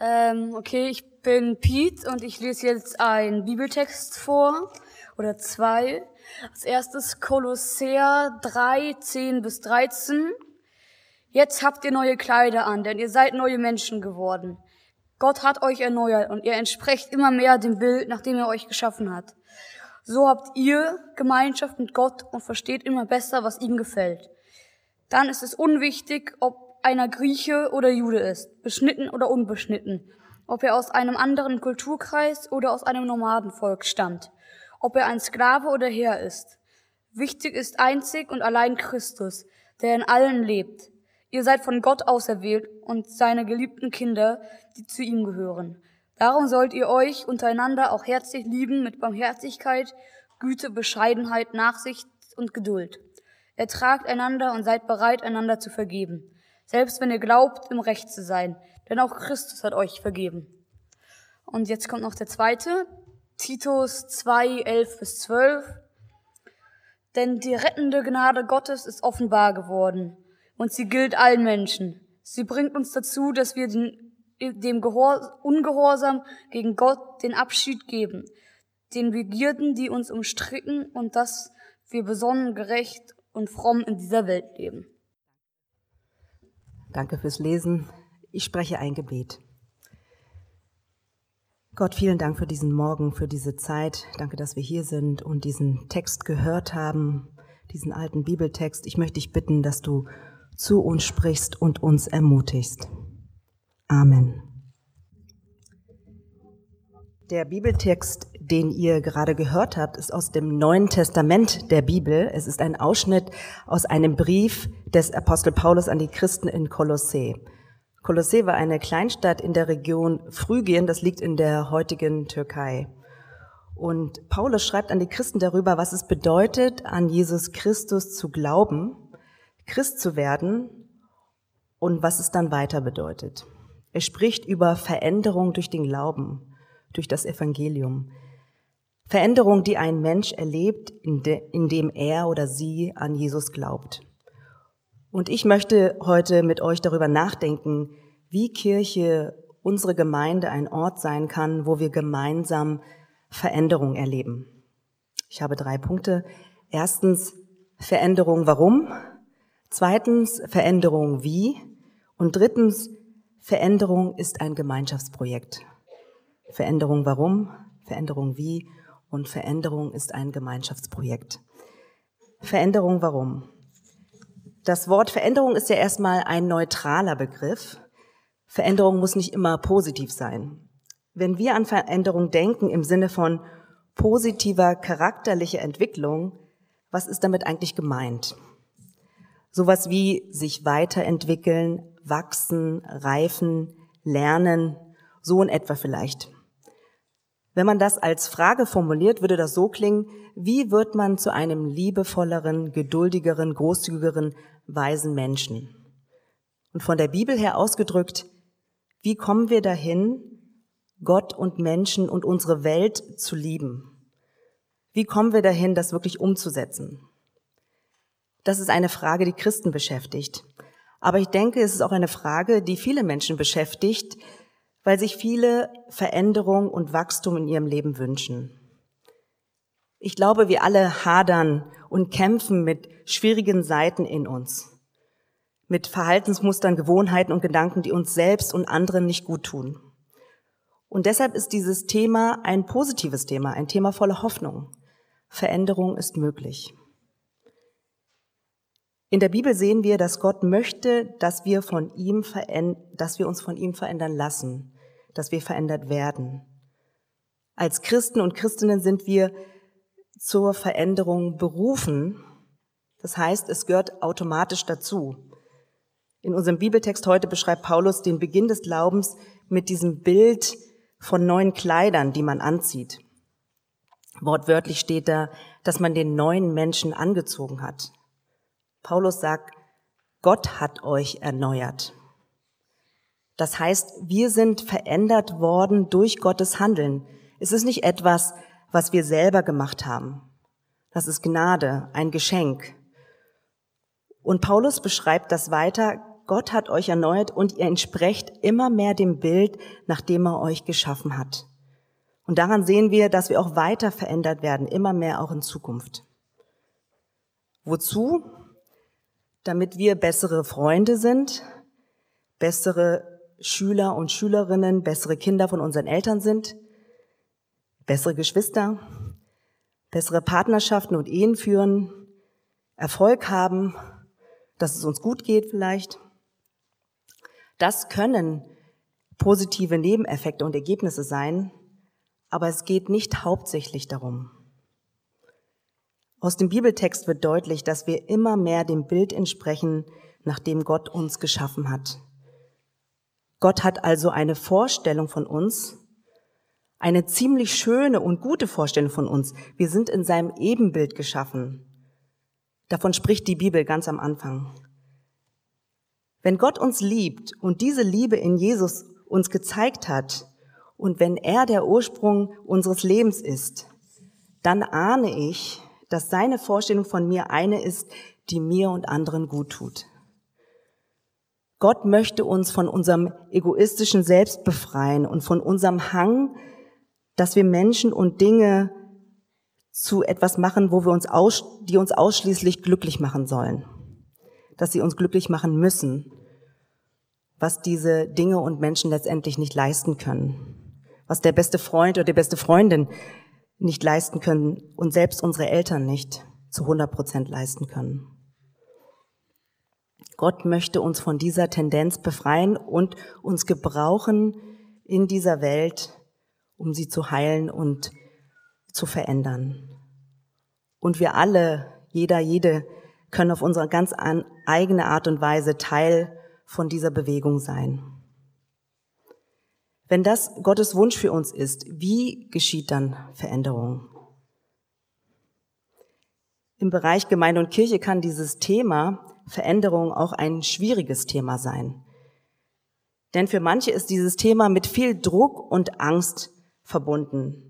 Ähm, okay, ich bin Pete und ich lese jetzt einen Bibeltext vor oder zwei. Als erstes Kolosser 3, 10 bis 13. Jetzt habt ihr neue Kleider an, denn ihr seid neue Menschen geworden. Gott hat euch erneuert und ihr entsprecht immer mehr dem Bild, nach dem er euch geschaffen hat. So habt ihr Gemeinschaft mit Gott und versteht immer besser, was ihm gefällt. Dann ist es unwichtig, ob einer Grieche oder Jude ist, beschnitten oder unbeschnitten, ob er aus einem anderen Kulturkreis oder aus einem Nomadenvolk stammt, ob er ein Sklave oder Herr ist. Wichtig ist einzig und allein Christus, der in allen lebt. Ihr seid von Gott auserwählt und seine geliebten Kinder, die zu ihm gehören. Darum sollt ihr euch untereinander auch herzlich lieben mit Barmherzigkeit, Güte, Bescheidenheit, Nachsicht und Geduld. Ertragt einander und seid bereit, einander zu vergeben selbst wenn ihr glaubt, im Recht zu sein, denn auch Christus hat euch vergeben. Und jetzt kommt noch der zweite, Titus 2, 11 bis 12. Denn die rettende Gnade Gottes ist offenbar geworden und sie gilt allen Menschen. Sie bringt uns dazu, dass wir den, dem Gehor, Ungehorsam gegen Gott den Abschied geben, den Begierden, die uns umstricken und dass wir besonnen, gerecht und fromm in dieser Welt leben. Danke fürs Lesen. Ich spreche ein Gebet. Gott, vielen Dank für diesen Morgen, für diese Zeit. Danke, dass wir hier sind und diesen Text gehört haben, diesen alten Bibeltext. Ich möchte dich bitten, dass du zu uns sprichst und uns ermutigst. Amen. Der Bibeltext, den ihr gerade gehört habt, ist aus dem Neuen Testament der Bibel. Es ist ein Ausschnitt aus einem Brief des Apostel Paulus an die Christen in Kolossee. Kolossee war eine Kleinstadt in der Region Phrygien, das liegt in der heutigen Türkei. Und Paulus schreibt an die Christen darüber, was es bedeutet, an Jesus Christus zu glauben, Christ zu werden und was es dann weiter bedeutet. Er spricht über Veränderung durch den Glauben durch das Evangelium. Veränderung, die ein Mensch erlebt, indem er oder sie an Jesus glaubt. Und ich möchte heute mit euch darüber nachdenken, wie Kirche, unsere Gemeinde ein Ort sein kann, wo wir gemeinsam Veränderung erleben. Ich habe drei Punkte. Erstens Veränderung warum? Zweitens Veränderung wie? Und drittens Veränderung ist ein Gemeinschaftsprojekt. Veränderung warum, Veränderung wie und Veränderung ist ein Gemeinschaftsprojekt. Veränderung warum? Das Wort Veränderung ist ja erstmal ein neutraler Begriff. Veränderung muss nicht immer positiv sein. Wenn wir an Veränderung denken im Sinne von positiver charakterlicher Entwicklung, was ist damit eigentlich gemeint? Sowas wie sich weiterentwickeln, wachsen, reifen, lernen, so in etwa vielleicht. Wenn man das als Frage formuliert, würde das so klingen, wie wird man zu einem liebevolleren, geduldigeren, großzügigeren, weisen Menschen? Und von der Bibel her ausgedrückt, wie kommen wir dahin, Gott und Menschen und unsere Welt zu lieben? Wie kommen wir dahin, das wirklich umzusetzen? Das ist eine Frage, die Christen beschäftigt. Aber ich denke, es ist auch eine Frage, die viele Menschen beschäftigt, weil sich viele Veränderung und Wachstum in ihrem Leben wünschen. Ich glaube, wir alle hadern und kämpfen mit schwierigen Seiten in uns, mit Verhaltensmustern, Gewohnheiten und Gedanken, die uns selbst und anderen nicht gut tun. Und deshalb ist dieses Thema ein positives Thema, ein Thema voller Hoffnung. Veränderung ist möglich. In der Bibel sehen wir, dass Gott möchte, dass wir von ihm dass wir uns von ihm verändern lassen dass wir verändert werden. Als Christen und Christinnen sind wir zur Veränderung berufen. Das heißt, es gehört automatisch dazu. In unserem Bibeltext heute beschreibt Paulus den Beginn des Glaubens mit diesem Bild von neuen Kleidern, die man anzieht. Wortwörtlich steht da, dass man den neuen Menschen angezogen hat. Paulus sagt, Gott hat euch erneuert. Das heißt, wir sind verändert worden durch Gottes Handeln. Es ist nicht etwas, was wir selber gemacht haben. Das ist Gnade, ein Geschenk. Und Paulus beschreibt das weiter. Gott hat euch erneuert und ihr entsprecht immer mehr dem Bild, nach dem er euch geschaffen hat. Und daran sehen wir, dass wir auch weiter verändert werden, immer mehr auch in Zukunft. Wozu? Damit wir bessere Freunde sind, bessere Schüler und Schülerinnen, bessere Kinder von unseren Eltern sind, bessere Geschwister, bessere Partnerschaften und Ehen führen, Erfolg haben, dass es uns gut geht vielleicht. Das können positive Nebeneffekte und Ergebnisse sein, aber es geht nicht hauptsächlich darum. Aus dem Bibeltext wird deutlich, dass wir immer mehr dem Bild entsprechen, nach dem Gott uns geschaffen hat. Gott hat also eine Vorstellung von uns, eine ziemlich schöne und gute Vorstellung von uns. Wir sind in seinem Ebenbild geschaffen. Davon spricht die Bibel ganz am Anfang. Wenn Gott uns liebt und diese Liebe in Jesus uns gezeigt hat und wenn er der Ursprung unseres Lebens ist, dann ahne ich, dass seine Vorstellung von mir eine ist, die mir und anderen gut tut. Gott möchte uns von unserem egoistischen Selbst befreien und von unserem Hang, dass wir Menschen und Dinge zu etwas machen, wo wir uns aus, die uns ausschließlich glücklich machen sollen. Dass sie uns glücklich machen müssen, was diese Dinge und Menschen letztendlich nicht leisten können. Was der beste Freund oder die beste Freundin nicht leisten können und selbst unsere Eltern nicht zu 100 Prozent leisten können. Gott möchte uns von dieser Tendenz befreien und uns gebrauchen in dieser Welt, um sie zu heilen und zu verändern. Und wir alle, jeder, jede, können auf unsere ganz eigene Art und Weise Teil von dieser Bewegung sein. Wenn das Gottes Wunsch für uns ist, wie geschieht dann Veränderung? Im Bereich Gemeinde und Kirche kann dieses Thema Veränderung auch ein schwieriges Thema sein. Denn für manche ist dieses Thema mit viel Druck und Angst verbunden.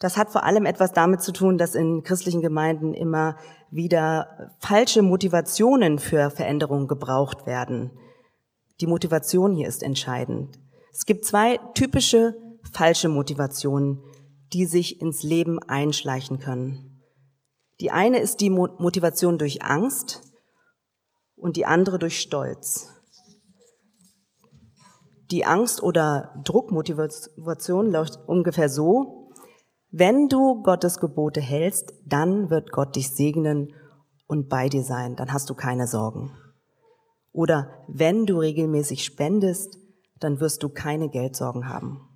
Das hat vor allem etwas damit zu tun, dass in christlichen Gemeinden immer wieder falsche Motivationen für Veränderungen gebraucht werden. Die Motivation hier ist entscheidend. Es gibt zwei typische falsche Motivationen, die sich ins Leben einschleichen können. Die eine ist die Motivation durch Angst und die andere durch Stolz. Die Angst- oder Druckmotivation läuft ungefähr so, wenn du Gottes Gebote hältst, dann wird Gott dich segnen und bei dir sein, dann hast du keine Sorgen. Oder wenn du regelmäßig spendest, dann wirst du keine Geldsorgen haben.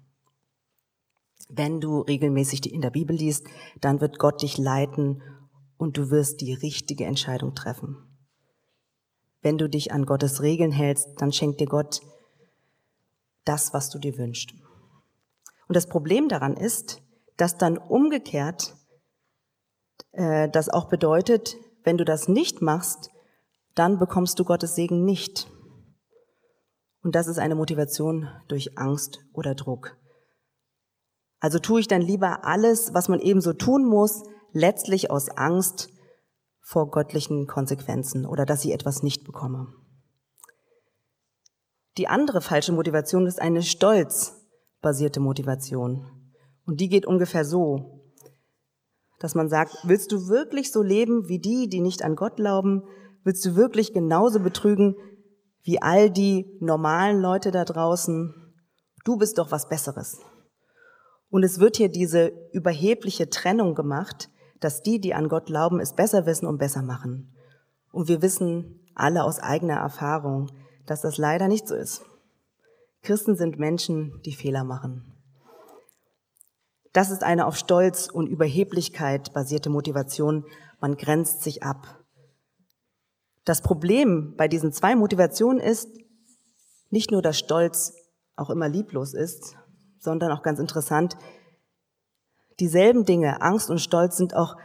Wenn du regelmäßig in der Bibel liest, dann wird Gott dich leiten und du wirst die richtige Entscheidung treffen. Wenn du dich an Gottes Regeln hältst, dann schenkt dir Gott das, was du dir wünschst. Und das Problem daran ist, dass dann umgekehrt äh, das auch bedeutet, wenn du das nicht machst, dann bekommst du Gottes Segen nicht. Und das ist eine Motivation durch Angst oder Druck. Also tue ich dann lieber alles, was man ebenso tun muss, letztlich aus Angst vor göttlichen Konsequenzen oder dass ich etwas nicht bekomme. Die andere falsche Motivation ist eine stolzbasierte Motivation. Und die geht ungefähr so, dass man sagt, willst du wirklich so leben wie die, die nicht an Gott glauben? Willst du wirklich genauso betrügen wie all die normalen Leute da draußen? Du bist doch was Besseres. Und es wird hier diese überhebliche Trennung gemacht, dass die, die an Gott glauben, es besser wissen und besser machen. Und wir wissen alle aus eigener Erfahrung, dass das leider nicht so ist. Christen sind Menschen, die Fehler machen. Das ist eine auf Stolz und Überheblichkeit basierte Motivation. Man grenzt sich ab. Das Problem bei diesen zwei Motivationen ist nicht nur, dass Stolz auch immer lieblos ist, sondern auch ganz interessant, dieselben Dinge, Angst und Stolz sind auch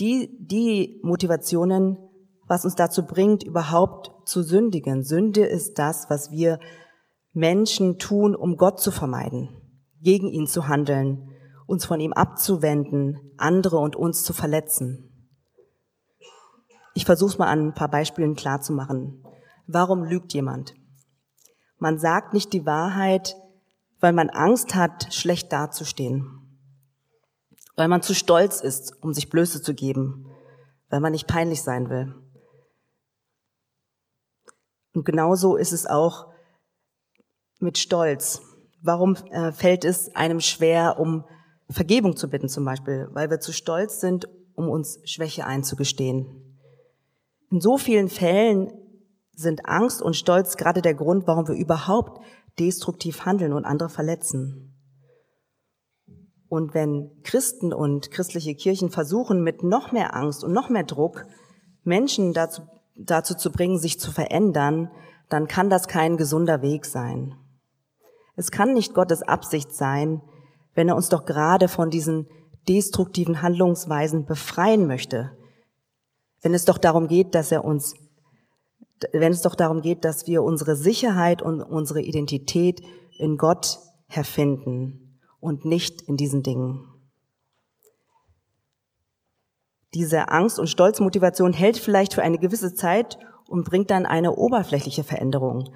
die, die Motivationen, was uns dazu bringt, überhaupt zu sündigen. Sünde ist das, was wir Menschen tun, um Gott zu vermeiden, gegen ihn zu handeln, uns von ihm abzuwenden, andere und uns zu verletzen. Ich versuche es mal an ein paar Beispielen klarzumachen. Warum lügt jemand? Man sagt nicht die Wahrheit, weil man Angst hat, schlecht dazustehen. Weil man zu stolz ist, um sich Blöße zu geben. Weil man nicht peinlich sein will. Und genauso ist es auch mit Stolz. Warum äh, fällt es einem schwer, um Vergebung zu bitten zum Beispiel? Weil wir zu stolz sind, um uns Schwäche einzugestehen. In so vielen Fällen sind Angst und Stolz gerade der Grund, warum wir überhaupt destruktiv handeln und andere verletzen. Und wenn Christen und christliche Kirchen versuchen, mit noch mehr Angst und noch mehr Druck Menschen dazu, dazu zu bringen, sich zu verändern, dann kann das kein gesunder Weg sein. Es kann nicht Gottes Absicht sein, wenn er uns doch gerade von diesen destruktiven Handlungsweisen befreien möchte. Wenn es doch darum geht, dass er uns wenn es doch darum geht, dass wir unsere Sicherheit und unsere Identität in Gott herfinden und nicht in diesen Dingen. Diese Angst- und Stolzmotivation hält vielleicht für eine gewisse Zeit und bringt dann eine oberflächliche Veränderung.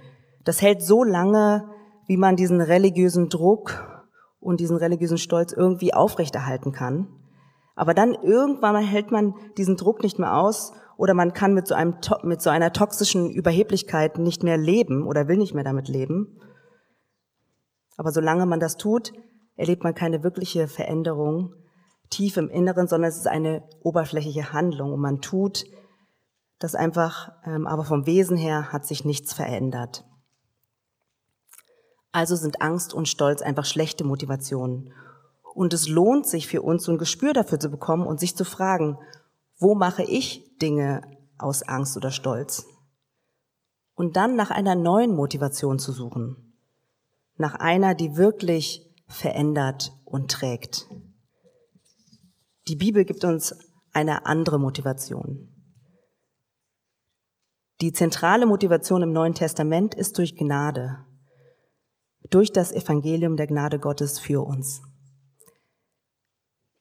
Das hält so lange, wie man diesen religiösen Druck und diesen religiösen Stolz irgendwie aufrechterhalten kann. Aber dann irgendwann hält man diesen Druck nicht mehr aus oder man kann mit so, einem, mit so einer toxischen Überheblichkeit nicht mehr leben oder will nicht mehr damit leben. Aber solange man das tut, erlebt man keine wirkliche Veränderung tief im Inneren, sondern es ist eine oberflächliche Handlung und man tut das einfach, ähm, aber vom Wesen her hat sich nichts verändert. Also sind Angst und Stolz einfach schlechte Motivationen. Und es lohnt sich für uns, so ein Gespür dafür zu bekommen und sich zu fragen, wo mache ich Dinge aus Angst oder Stolz? Und dann nach einer neuen Motivation zu suchen. Nach einer, die wirklich verändert und trägt. Die Bibel gibt uns eine andere Motivation. Die zentrale Motivation im Neuen Testament ist durch Gnade, durch das Evangelium der Gnade Gottes für uns.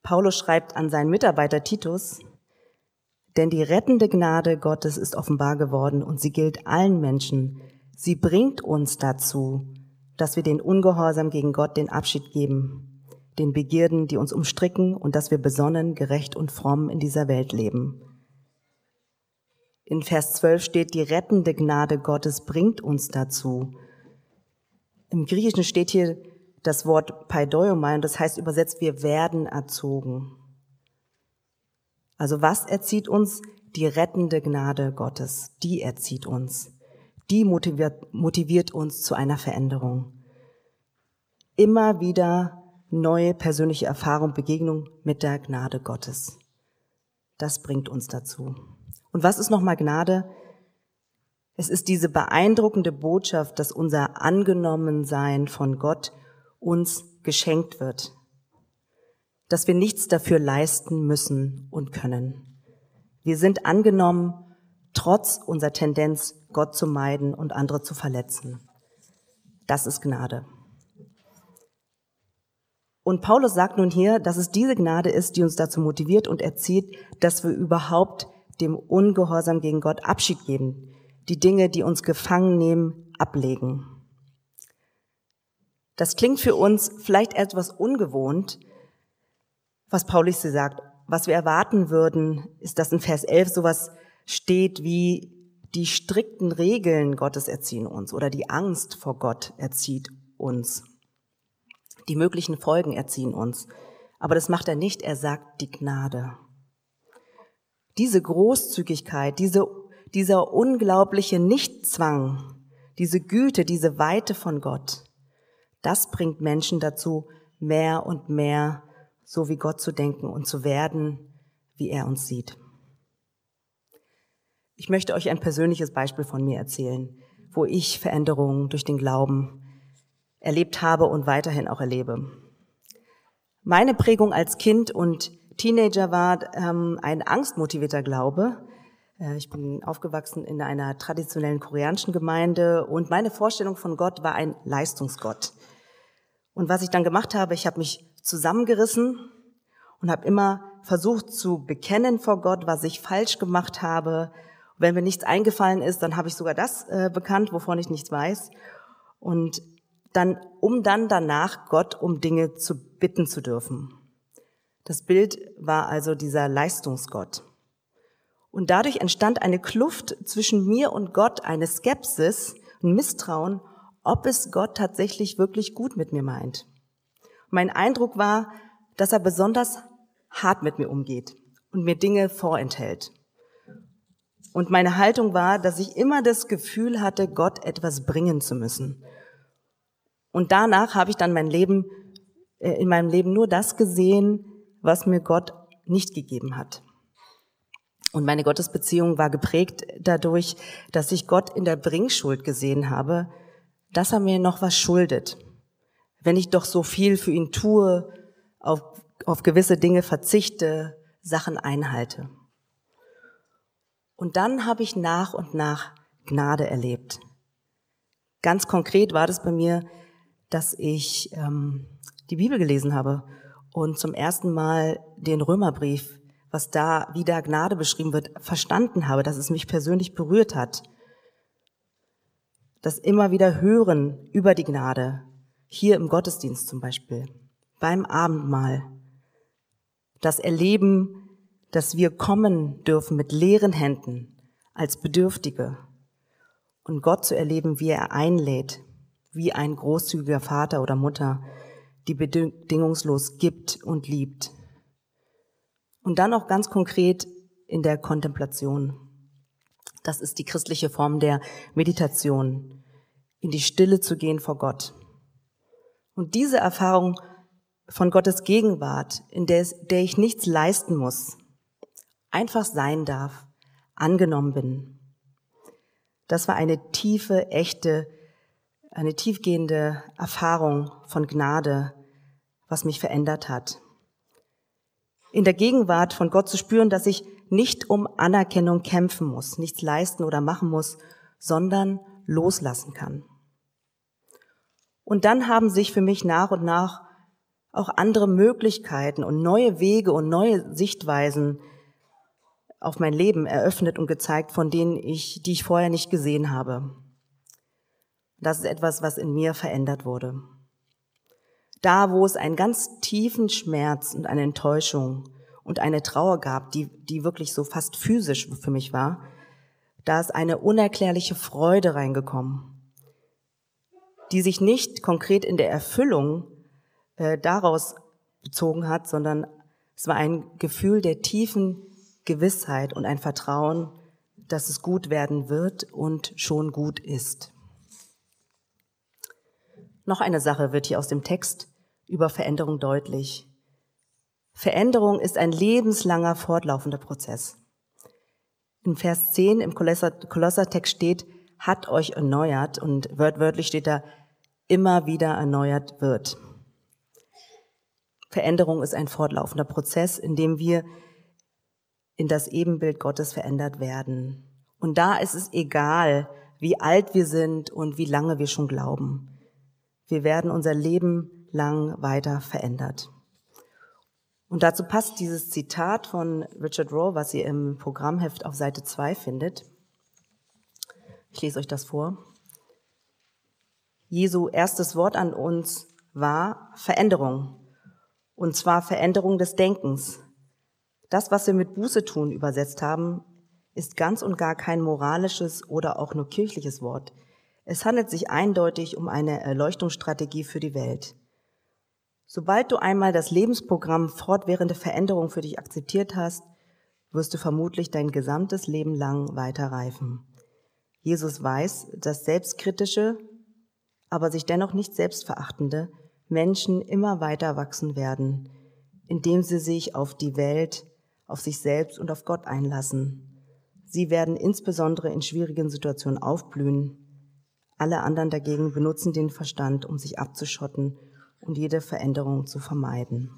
Paulus schreibt an seinen Mitarbeiter Titus, denn die rettende Gnade Gottes ist offenbar geworden und sie gilt allen Menschen. Sie bringt uns dazu, dass wir den Ungehorsam gegen Gott den Abschied geben, den Begierden, die uns umstricken und dass wir besonnen, gerecht und fromm in dieser Welt leben. In Vers 12 steht, die rettende Gnade Gottes bringt uns dazu. Im Griechischen steht hier das Wort paidoiomai und das heißt übersetzt, wir werden erzogen. Also was erzieht uns? Die rettende Gnade Gottes, die erzieht uns. Die motiviert, motiviert uns zu einer Veränderung. Immer wieder neue persönliche Erfahrung, Begegnung mit der Gnade Gottes. Das bringt uns dazu. Und was ist nochmal Gnade? Es ist diese beeindruckende Botschaft, dass unser Angenommensein von Gott uns geschenkt wird dass wir nichts dafür leisten müssen und können. Wir sind angenommen, trotz unserer Tendenz, Gott zu meiden und andere zu verletzen. Das ist Gnade. Und Paulus sagt nun hier, dass es diese Gnade ist, die uns dazu motiviert und erzieht, dass wir überhaupt dem Ungehorsam gegen Gott Abschied geben, die Dinge, die uns gefangen nehmen, ablegen. Das klingt für uns vielleicht etwas ungewohnt, was Paulus hier sagt. Was wir erwarten würden, ist, dass in Vers 11 sowas steht wie die strikten Regeln Gottes erziehen uns oder die Angst vor Gott erzieht uns. Die möglichen Folgen erziehen uns. Aber das macht er nicht, er sagt die Gnade. Diese Großzügigkeit, diese, dieser unglaubliche Nichtzwang, diese Güte, diese Weite von Gott, das bringt Menschen dazu, mehr und mehr so wie Gott zu denken und zu werden, wie er uns sieht. Ich möchte euch ein persönliches Beispiel von mir erzählen, wo ich Veränderungen durch den Glauben erlebt habe und weiterhin auch erlebe. Meine Prägung als Kind und Teenager war ähm, ein angstmotivierter Glaube. Äh, ich bin aufgewachsen in einer traditionellen koreanischen Gemeinde und meine Vorstellung von Gott war ein Leistungsgott. Und was ich dann gemacht habe, ich habe mich zusammengerissen und habe immer versucht zu bekennen vor Gott, was ich falsch gemacht habe Wenn mir nichts eingefallen ist, dann habe ich sogar das äh, bekannt, wovon ich nichts weiß. Und dann, um dann danach Gott um Dinge zu bitten zu dürfen. Das Bild war also dieser Leistungsgott. Und dadurch entstand eine Kluft zwischen mir und Gott, eine Skepsis, ein Misstrauen, ob es Gott tatsächlich wirklich gut mit mir meint. Mein Eindruck war, dass er besonders hart mit mir umgeht und mir Dinge vorenthält. Und meine Haltung war, dass ich immer das Gefühl hatte, Gott etwas bringen zu müssen. Und danach habe ich dann mein Leben, äh, in meinem Leben nur das gesehen, was mir Gott nicht gegeben hat. Und meine Gottesbeziehung war geprägt dadurch, dass ich Gott in der Bringschuld gesehen habe, dass er mir noch was schuldet. Wenn ich doch so viel für ihn tue, auf, auf gewisse Dinge verzichte, Sachen einhalte. Und dann habe ich nach und nach Gnade erlebt. Ganz konkret war das bei mir, dass ich ähm, die Bibel gelesen habe und zum ersten Mal den Römerbrief was da wie da Gnade beschrieben wird, verstanden habe, dass es mich persönlich berührt hat. Das immer wieder Hören über die Gnade, hier im Gottesdienst zum Beispiel, beim Abendmahl, das Erleben, dass wir kommen dürfen mit leeren Händen als Bedürftige und Gott zu erleben, wie er einlädt, wie ein großzügiger Vater oder Mutter, die bedingungslos gibt und liebt. Und dann auch ganz konkret in der Kontemplation. Das ist die christliche Form der Meditation, in die Stille zu gehen vor Gott. Und diese Erfahrung von Gottes Gegenwart, in der, ich nichts leisten muss, einfach sein darf, angenommen bin. Das war eine tiefe, echte, eine tiefgehende Erfahrung von Gnade, was mich verändert hat in der Gegenwart von Gott zu spüren, dass ich nicht um Anerkennung kämpfen muss, nichts leisten oder machen muss, sondern loslassen kann. Und dann haben sich für mich nach und nach auch andere Möglichkeiten und neue Wege und neue Sichtweisen auf mein Leben eröffnet und gezeigt, von denen ich, die ich vorher nicht gesehen habe. Das ist etwas, was in mir verändert wurde. Da, wo es einen ganz tiefen Schmerz und eine Enttäuschung und eine Trauer gab, die, die wirklich so fast physisch für mich war, da ist eine unerklärliche Freude reingekommen, die sich nicht konkret in der Erfüllung äh, daraus bezogen hat, sondern es war ein Gefühl der tiefen Gewissheit und ein Vertrauen, dass es gut werden wird und schon gut ist. Noch eine Sache wird hier aus dem Text über Veränderung deutlich. Veränderung ist ein lebenslanger, fortlaufender Prozess. In Vers 10 im Kolossertext steht, hat euch erneuert und wörtlich steht da, immer wieder erneuert wird. Veränderung ist ein fortlaufender Prozess, in dem wir in das Ebenbild Gottes verändert werden. Und da ist es egal, wie alt wir sind und wie lange wir schon glauben. Wir werden unser Leben lang weiter verändert. Und dazu passt dieses Zitat von Richard Rohr, was ihr im Programmheft auf Seite 2 findet. Ich lese euch das vor. Jesu erstes Wort an uns war Veränderung. Und zwar Veränderung des Denkens. Das, was wir mit Buße tun übersetzt haben, ist ganz und gar kein moralisches oder auch nur kirchliches Wort. Es handelt sich eindeutig um eine Erleuchtungsstrategie für die Welt. Sobald du einmal das Lebensprogramm fortwährende Veränderung für dich akzeptiert hast, wirst du vermutlich dein gesamtes Leben lang weiter reifen. Jesus weiß, dass selbstkritische, aber sich dennoch nicht selbstverachtende Menschen immer weiter wachsen werden, indem sie sich auf die Welt, auf sich selbst und auf Gott einlassen. Sie werden insbesondere in schwierigen Situationen aufblühen alle anderen dagegen benutzen den Verstand, um sich abzuschotten und jede Veränderung zu vermeiden.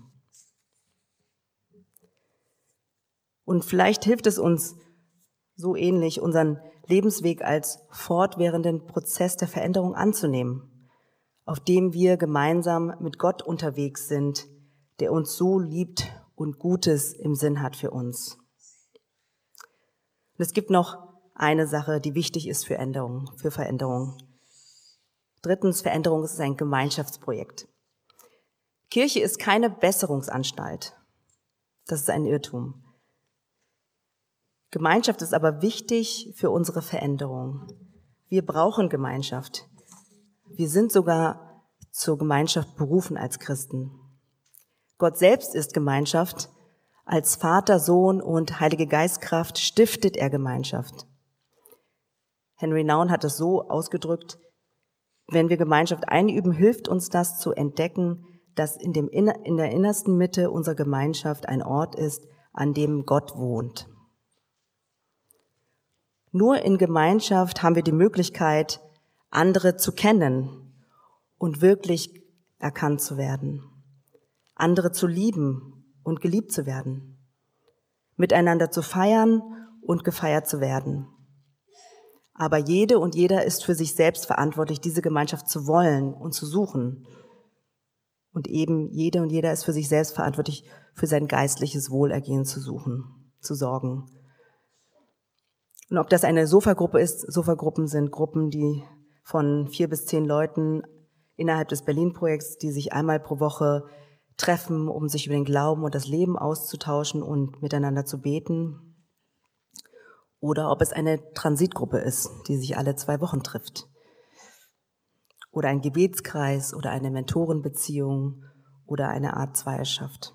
Und vielleicht hilft es uns so ähnlich, unseren Lebensweg als fortwährenden Prozess der Veränderung anzunehmen, auf dem wir gemeinsam mit Gott unterwegs sind, der uns so liebt und Gutes im Sinn hat für uns. Und es gibt noch eine Sache, die wichtig ist für Änderung, für Veränderung. Drittens, Veränderung ist ein Gemeinschaftsprojekt. Kirche ist keine Besserungsanstalt. Das ist ein Irrtum. Gemeinschaft ist aber wichtig für unsere Veränderung. Wir brauchen Gemeinschaft. Wir sind sogar zur Gemeinschaft berufen als Christen. Gott selbst ist Gemeinschaft. Als Vater, Sohn und Heilige Geistkraft stiftet er Gemeinschaft. Henry Naun hat es so ausgedrückt, wenn wir Gemeinschaft einüben, hilft uns das zu entdecken, dass in, dem, in der innersten Mitte unserer Gemeinschaft ein Ort ist, an dem Gott wohnt. Nur in Gemeinschaft haben wir die Möglichkeit, andere zu kennen und wirklich erkannt zu werden, andere zu lieben und geliebt zu werden, miteinander zu feiern und gefeiert zu werden. Aber jede und jeder ist für sich selbst verantwortlich, diese Gemeinschaft zu wollen und zu suchen. Und eben jede und jeder ist für sich selbst verantwortlich, für sein geistliches Wohlergehen zu suchen, zu sorgen. Und ob das eine Sofagruppe ist, Sofagruppen sind Gruppen, die von vier bis zehn Leuten innerhalb des Berlin-Projekts, die sich einmal pro Woche treffen, um sich über den Glauben und das Leben auszutauschen und miteinander zu beten. Oder ob es eine Transitgruppe ist, die sich alle zwei Wochen trifft. Oder ein Gebetskreis oder eine Mentorenbeziehung oder eine Art Zweierschaft.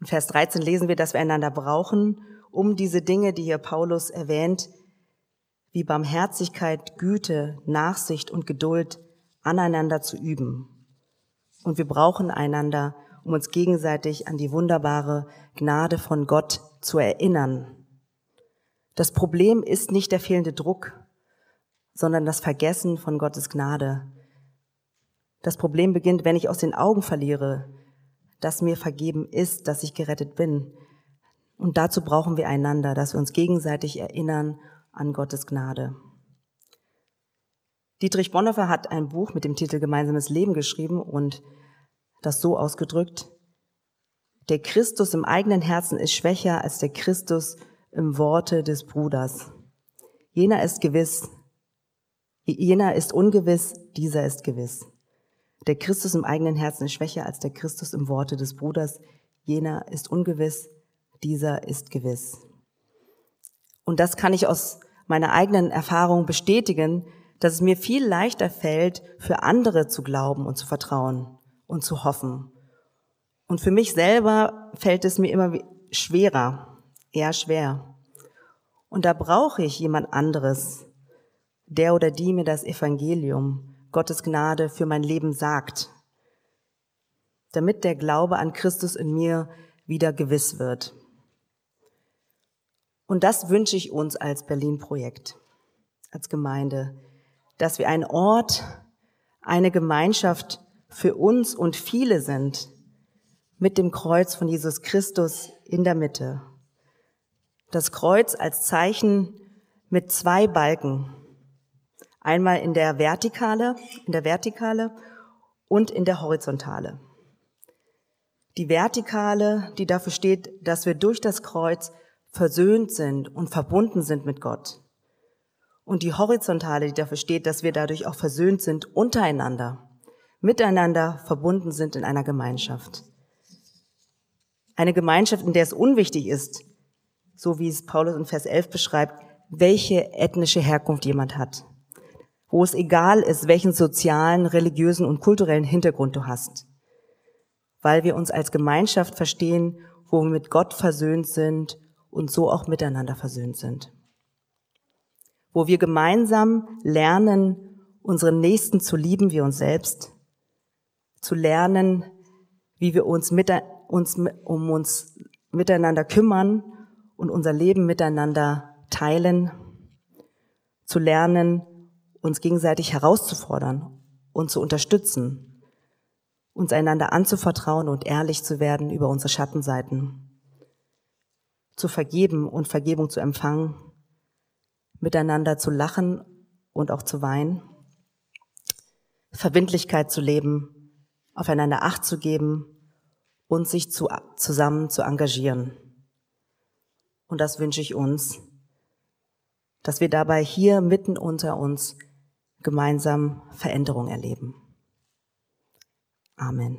In Vers 13 lesen wir, dass wir einander brauchen, um diese Dinge, die hier Paulus erwähnt, wie Barmherzigkeit, Güte, Nachsicht und Geduld aneinander zu üben. Und wir brauchen einander, um uns gegenseitig an die wunderbare Gnade von Gott zu erinnern. Das Problem ist nicht der fehlende Druck, sondern das Vergessen von Gottes Gnade. Das Problem beginnt, wenn ich aus den Augen verliere, dass mir vergeben ist, dass ich gerettet bin, und dazu brauchen wir einander, dass wir uns gegenseitig erinnern an Gottes Gnade. Dietrich Bonhoeffer hat ein Buch mit dem Titel Gemeinsames Leben geschrieben und das so ausgedrückt, der Christus im eigenen Herzen ist schwächer als der Christus im Worte des Bruders. Jener ist gewiss, jener ist ungewiss, dieser ist gewiss. Der Christus im eigenen Herzen ist schwächer als der Christus im Worte des Bruders. Jener ist ungewiss, dieser ist gewiss. Und das kann ich aus meiner eigenen Erfahrung bestätigen, dass es mir viel leichter fällt, für andere zu glauben und zu vertrauen und zu hoffen. Und für mich selber fällt es mir immer schwerer, eher schwer. Und da brauche ich jemand anderes, der oder die mir das Evangelium, Gottes Gnade für mein Leben sagt, damit der Glaube an Christus in mir wieder gewiss wird. Und das wünsche ich uns als Berlin-Projekt, als Gemeinde, dass wir ein Ort, eine Gemeinschaft für uns und viele sind, mit dem Kreuz von Jesus Christus in der Mitte. Das Kreuz als Zeichen mit zwei Balken. Einmal in der Vertikale, in der Vertikale und in der Horizontale. Die Vertikale, die dafür steht, dass wir durch das Kreuz versöhnt sind und verbunden sind mit Gott. Und die horizontale, die dafür steht, dass wir dadurch auch versöhnt sind untereinander, miteinander verbunden sind in einer Gemeinschaft. Eine Gemeinschaft, in der es unwichtig ist, so wie es Paulus in Vers 11 beschreibt, welche ethnische Herkunft jemand hat. Wo es egal ist, welchen sozialen, religiösen und kulturellen Hintergrund du hast. Weil wir uns als Gemeinschaft verstehen, wo wir mit Gott versöhnt sind und so auch miteinander versöhnt sind. Wo wir gemeinsam lernen, unseren Nächsten zu lieben wie uns selbst, zu lernen, wie wir uns, mit, uns um uns miteinander kümmern und unser Leben miteinander teilen, zu lernen, uns gegenseitig herauszufordern und zu unterstützen, uns einander anzuvertrauen und ehrlich zu werden über unsere Schattenseiten zu vergeben und Vergebung zu empfangen, miteinander zu lachen und auch zu weinen, Verbindlichkeit zu leben, aufeinander Acht zu geben und sich zu, zusammen zu engagieren. Und das wünsche ich uns, dass wir dabei hier mitten unter uns gemeinsam Veränderung erleben. Amen.